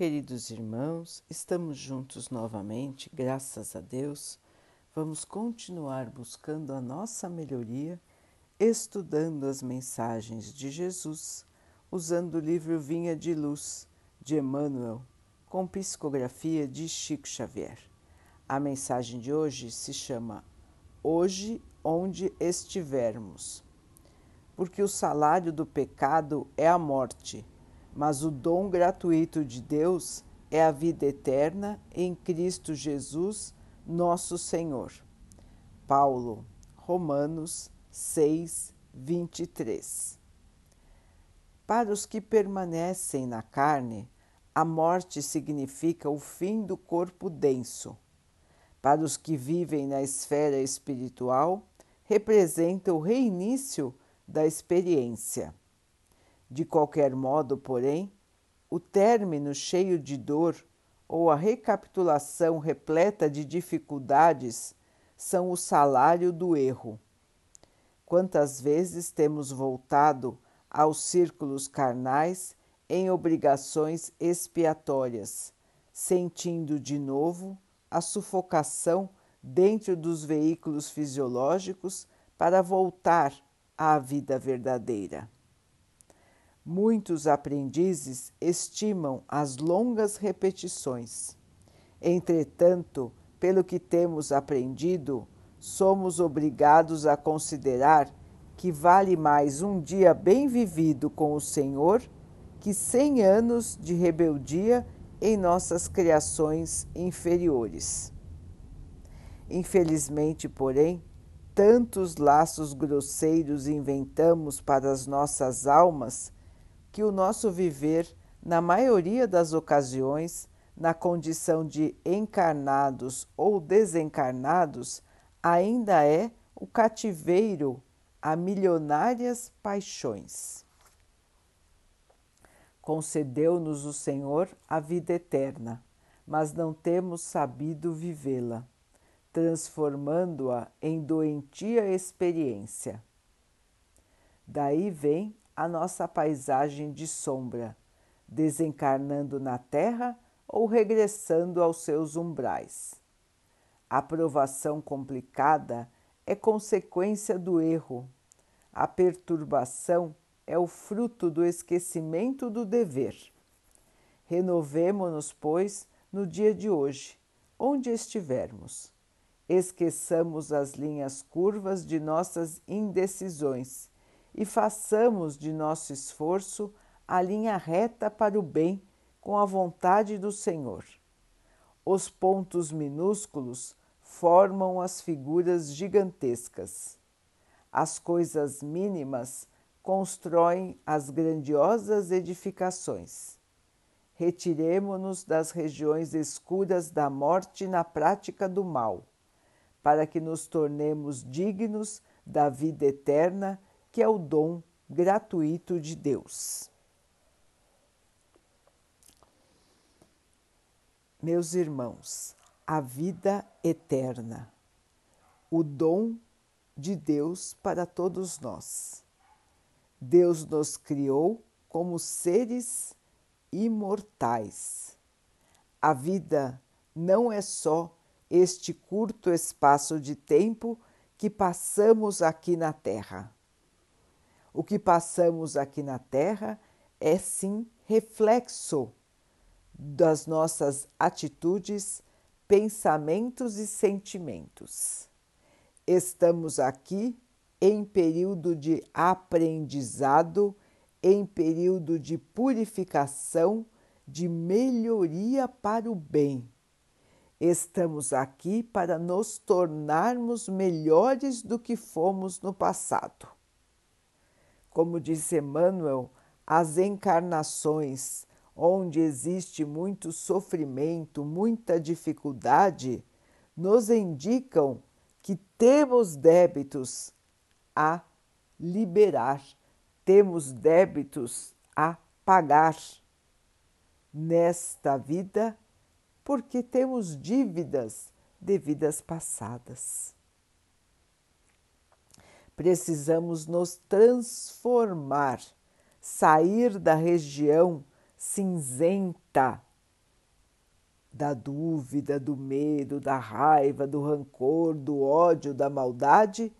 Queridos irmãos, estamos juntos novamente, graças a Deus. Vamos continuar buscando a nossa melhoria, estudando as mensagens de Jesus, usando o livro Vinha de Luz, de Emmanuel, com psicografia de Chico Xavier. A mensagem de hoje se chama Hoje, onde estivermos. Porque o salário do pecado é a morte mas o dom gratuito de Deus é a vida eterna em Cristo Jesus, nosso Senhor. Paulo, Romanos 6, 23. Para os que permanecem na carne, a morte significa o fim do corpo denso. Para os que vivem na esfera espiritual, representa o reinício da experiência. De qualquer modo, porém, o término cheio de dor ou a recapitulação repleta de dificuldades são o salário do erro. Quantas vezes temos voltado aos círculos carnais em obrigações expiatórias, sentindo de novo a sufocação dentro dos veículos fisiológicos para voltar à vida verdadeira. Muitos aprendizes estimam as longas repetições. Entretanto, pelo que temos aprendido, somos obrigados a considerar que vale mais um dia bem vivido com o Senhor que cem anos de rebeldia em nossas criações inferiores. Infelizmente, porém, tantos laços grosseiros inventamos para as nossas almas que o nosso viver, na maioria das ocasiões, na condição de encarnados ou desencarnados, ainda é o cativeiro a milionárias paixões. Concedeu-nos o Senhor a vida eterna, mas não temos sabido vivê-la, transformando-a em doentia experiência. Daí vem a nossa paisagem de sombra, desencarnando na Terra ou regressando aos seus umbrais. A provação complicada é consequência do erro. A perturbação é o fruto do esquecimento do dever. Renovemo-nos, pois, no dia de hoje, onde estivermos. Esqueçamos as linhas curvas de nossas indecisões e façamos de nosso esforço a linha reta para o bem com a vontade do Senhor. Os pontos minúsculos formam as figuras gigantescas. As coisas mínimas constroem as grandiosas edificações. Retiremo-nos das regiões escuras da morte na prática do mal, para que nos tornemos dignos da vida eterna que é o dom gratuito de Deus. Meus irmãos, a vida eterna, o dom de Deus para todos nós. Deus nos criou como seres imortais. A vida não é só este curto espaço de tempo que passamos aqui na Terra. O que passamos aqui na Terra é sim reflexo das nossas atitudes, pensamentos e sentimentos. Estamos aqui em período de aprendizado, em período de purificação, de melhoria para o bem. Estamos aqui para nos tornarmos melhores do que fomos no passado. Como disse Emmanuel, as encarnações onde existe muito sofrimento, muita dificuldade, nos indicam que temos débitos a liberar, temos débitos a pagar nesta vida, porque temos dívidas de vidas passadas precisamos nos transformar, sair da região cinzenta da dúvida, do medo, da raiva, do rancor, do ódio, da maldade,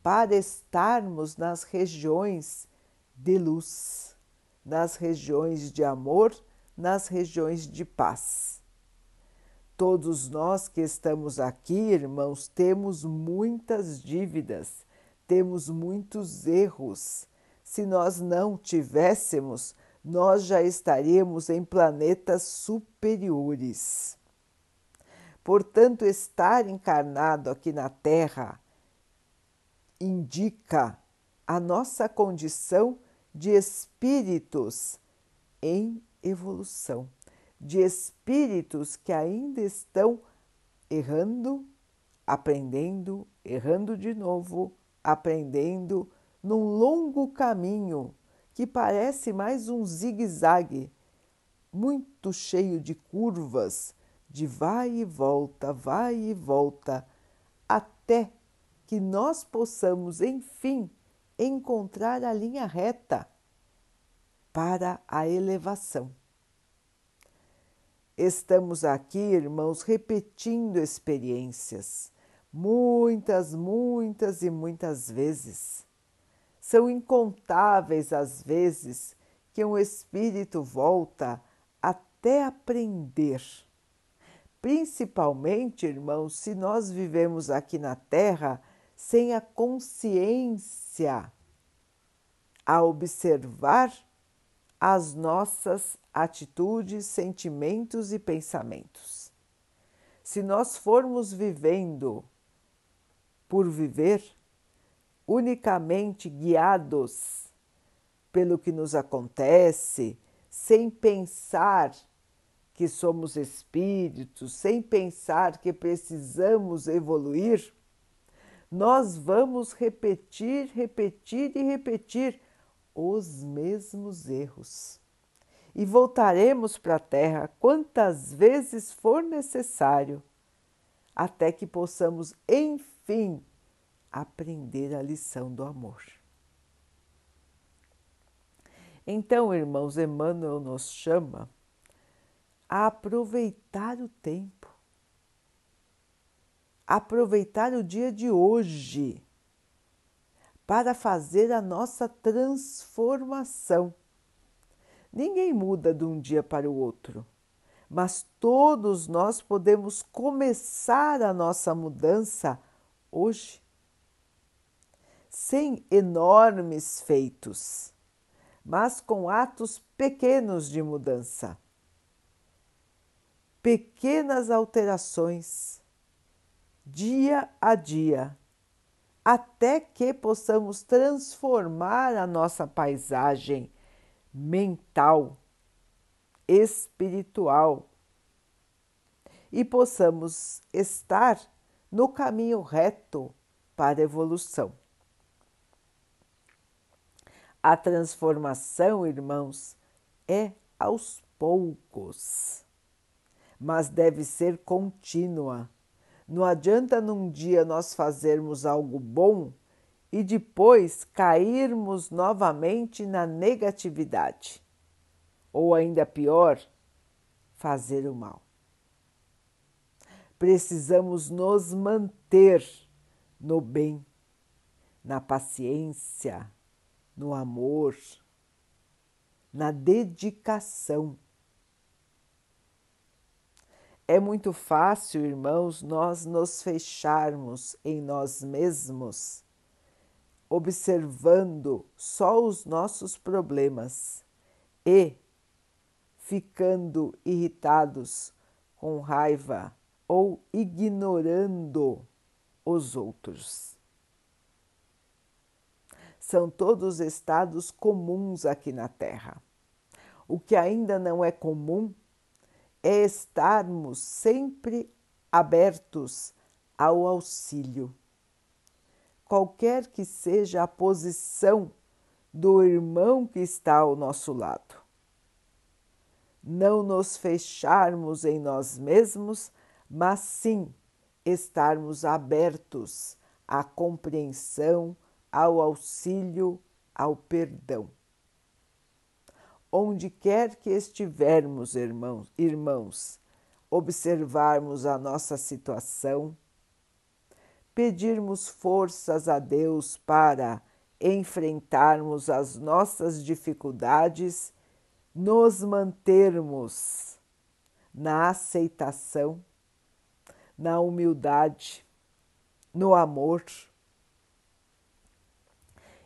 para estarmos nas regiões de luz, nas regiões de amor, nas regiões de paz. Todos nós que estamos aqui, irmãos, temos muitas dívidas, temos muitos erros. Se nós não tivéssemos, nós já estaríamos em planetas superiores. Portanto, estar encarnado aqui na Terra indica a nossa condição de espíritos em evolução, de espíritos que ainda estão errando, aprendendo, errando de novo, aprendendo num longo caminho que parece mais um zigue-zague, muito cheio de curvas, de vai e volta, vai e volta, até que nós possamos, enfim, encontrar a linha reta para a elevação. Estamos aqui, irmãos, repetindo experiências, muitas, muitas e muitas vezes. São incontáveis as vezes que um espírito volta até aprender. Principalmente, irmãos, se nós vivemos aqui na Terra sem a consciência a observar as nossas atitudes, sentimentos e pensamentos. Se nós formos vivendo por viver, unicamente guiados pelo que nos acontece, sem pensar que somos espíritos, sem pensar que precisamos evoluir, nós vamos repetir, repetir e repetir os mesmos erros. E voltaremos para a Terra quantas vezes for necessário, até que possamos, enfim, aprender a lição do amor. Então, irmãos, Emmanuel nos chama a aproveitar o tempo aproveitar o dia de hoje para fazer a nossa transformação. Ninguém muda de um dia para o outro, mas todos nós podemos começar a nossa mudança hoje, sem enormes feitos, mas com atos pequenos de mudança, pequenas alterações dia a dia, até que possamos transformar a nossa paisagem mental, espiritual e possamos estar no caminho reto para a evolução. A transformação, irmãos, é aos poucos, mas deve ser contínua não adianta num dia nós fazermos algo bom e depois cairmos novamente na negatividade. Ou ainda pior, fazer o mal. Precisamos nos manter no bem, na paciência, no amor, na dedicação é muito fácil, irmãos, nós nos fecharmos em nós mesmos, observando só os nossos problemas e ficando irritados, com raiva ou ignorando os outros. São todos estados comuns aqui na Terra. O que ainda não é comum é estarmos sempre abertos ao auxílio. Qualquer que seja a posição do irmão que está ao nosso lado. Não nos fecharmos em nós mesmos, mas sim estarmos abertos à compreensão, ao auxílio, ao perdão. Onde quer que estivermos, irmãos, irmãos, observarmos a nossa situação, pedirmos forças a Deus para enfrentarmos as nossas dificuldades, nos mantermos na aceitação, na humildade, no amor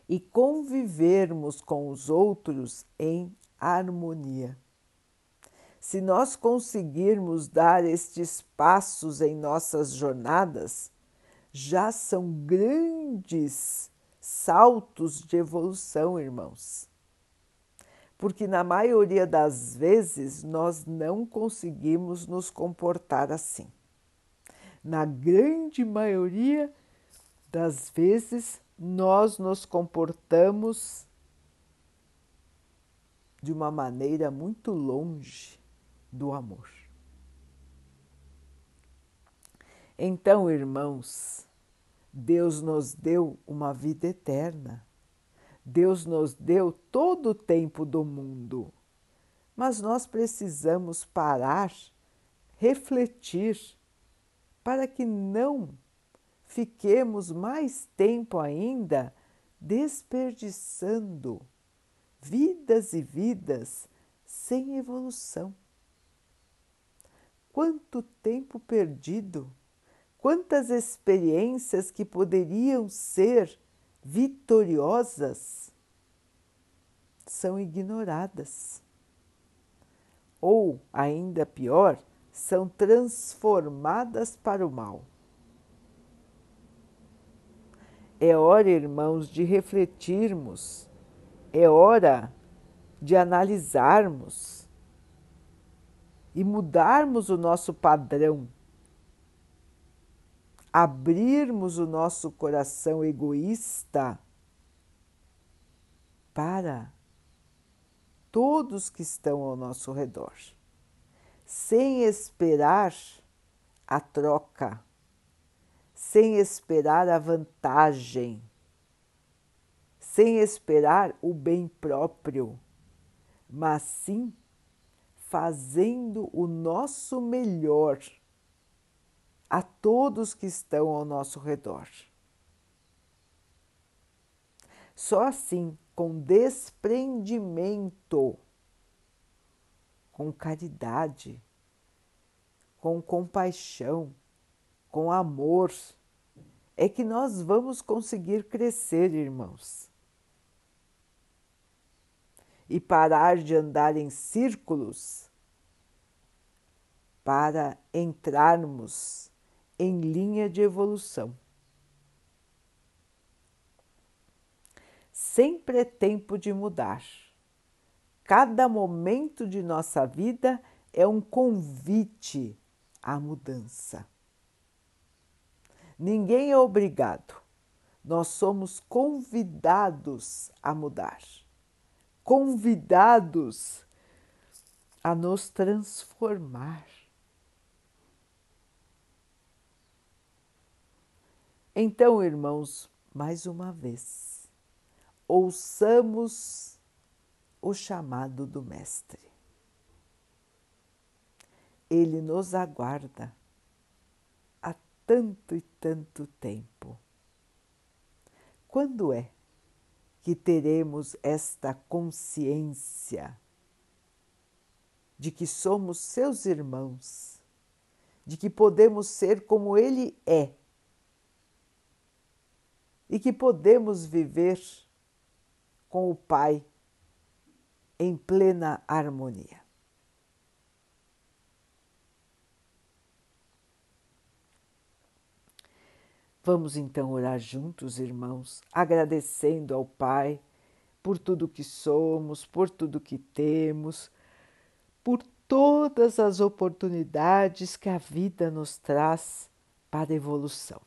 e convivermos com os outros em harmonia. Se nós conseguirmos dar estes passos em nossas jornadas, já são grandes saltos de evolução, irmãos. Porque na maioria das vezes nós não conseguimos nos comportar assim. Na grande maioria das vezes nós nos comportamos de uma maneira muito longe do amor. Então, irmãos, Deus nos deu uma vida eterna. Deus nos deu todo o tempo do mundo. Mas nós precisamos parar, refletir, para que não fiquemos mais tempo ainda desperdiçando vidas e vidas sem evolução. Quanto tempo perdido! Quantas experiências que poderiam ser vitoriosas são ignoradas. Ou, ainda pior, são transformadas para o mal. É hora, irmãos, de refletirmos, é hora de analisarmos e mudarmos o nosso padrão abrirmos o nosso coração egoísta para todos que estão ao nosso redor, sem esperar a troca, sem esperar a vantagem, sem esperar o bem próprio, mas sim fazendo o nosso melhor a todos que estão ao nosso redor. Só assim, com desprendimento, com caridade, com compaixão, com amor, é que nós vamos conseguir crescer, irmãos. E parar de andar em círculos para entrarmos em linha de evolução. Sempre é tempo de mudar. Cada momento de nossa vida é um convite à mudança. Ninguém é obrigado, nós somos convidados a mudar, convidados a nos transformar. Então, irmãos, mais uma vez, ouçamos o chamado do Mestre. Ele nos aguarda há tanto e tanto tempo. Quando é que teremos esta consciência de que somos seus irmãos, de que podemos ser como Ele é? E que podemos viver com o Pai em plena harmonia. Vamos então orar juntos, irmãos, agradecendo ao Pai por tudo que somos, por tudo que temos, por todas as oportunidades que a vida nos traz para a evolução